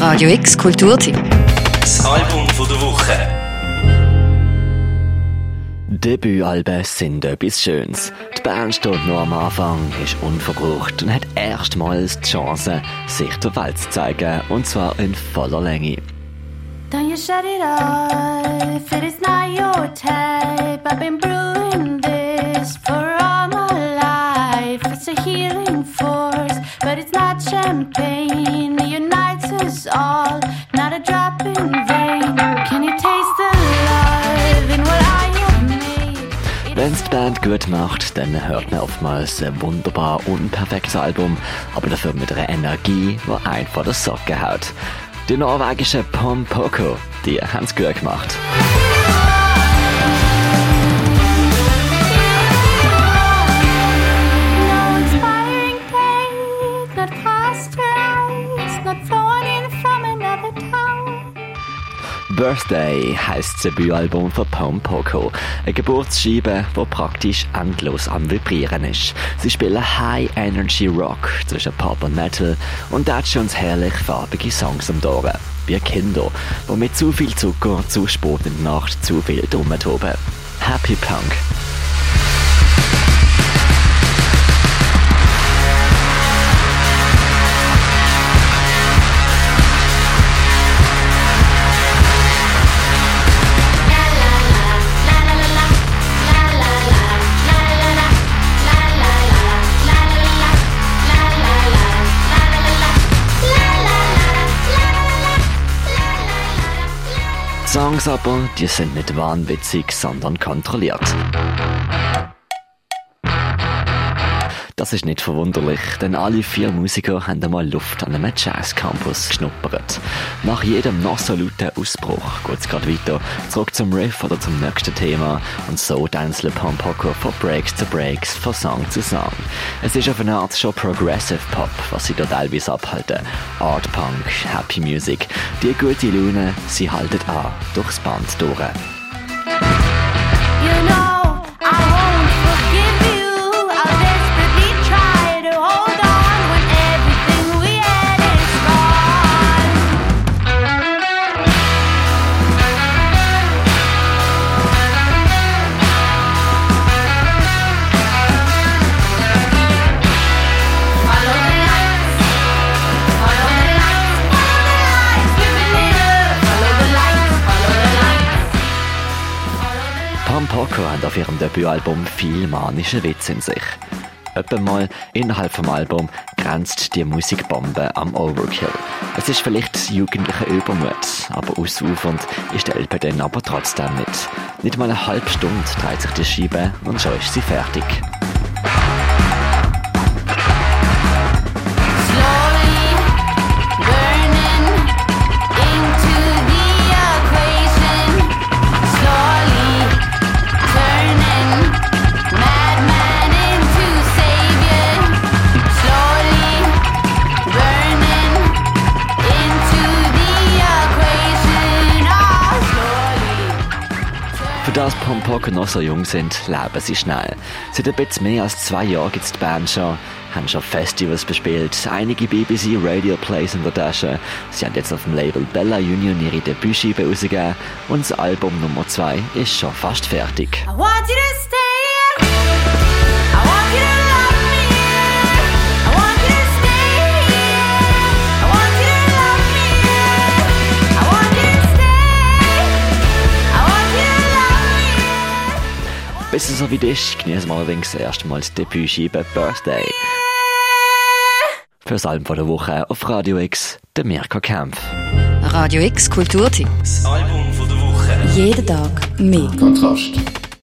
Radio X Kulturteam. Das Album von der Woche. Debütalben sind etwas Schönes. Die Band steht noch am Anfang, ist unverbraucht und hat erstmals die Chance, sich der Welt zu zeigen, und zwar in voller Länge. Don't you shut it off, it is not your type. I've been brewing Wenn es die Band gut macht, dann hört man oftmals ein wunderbar unperfektes Album, aber dafür mit einer Energie, die einen vor der Socke haut. Die norwegische Pom Poko, die haben es gut gemacht. Birthday heisst das Debütalbum von Pom Poko. Eine Geburtsscheibe, die praktisch endlos am Vibrieren ist. Sie spielen High Energy Rock zwischen Pop und Metal und hat schon herrlich farbige Songs am Ohren. Wie Kinder, die mit zu viel Zucker zu spät in der Nacht zu viel rumtoben. Happy Punk. Songs aber, die sind nicht wahnwitzig, sondern kontrolliert. Das ist nicht verwunderlich, denn alle vier Musiker haben einmal Luft an einem Jazz-Campus geschnuppert. Nach jedem nasolauten Ausbruch geht es gerade weiter, zurück zum Riff oder zum nächsten Thema und so tanzen Pompoko von Breaks zu Breaks, von Song zu Song. Es ist auf eine Art schon Progressive Pop, was sie da teilweise abhalten. Art Punk, Happy Music, die gute Laune, sie halten an, durchs Band durch. You know, Poko haben auf ihrem Debütalbum viel manische Witz in sich. Mal innerhalb vom Album grenzt die Musikbombe am Overkill. Es ist vielleicht jugendlicher Übermut, aber ausufernd ist der LP dann aber trotzdem nicht. Nicht mal eine halbe Stunde dreht sich die Scheibe und schon ist sie fertig. Für das Pom Poko noch so jung sind, leben sie schnell. Seit ein bisschen mehr als zwei Jahren gibt es die Band schon, haben schon Festivals bespielt, einige BBC Radio Plays in der Tasche. Sie haben jetzt auf dem Label Bella Union ihre Debütscheibe rausgegeben und das Album Nummer 2 ist schon fast fertig. I want you to stay. I es so weit ist, genießen wir allerdings erstmals die Debütscheibe Birthday. Fürs Album von der Woche auf Radio X, der Mirko Kempf. Radio X Kulturteam. Das Album von der Woche. Jeden Tag mehr. Kontrast.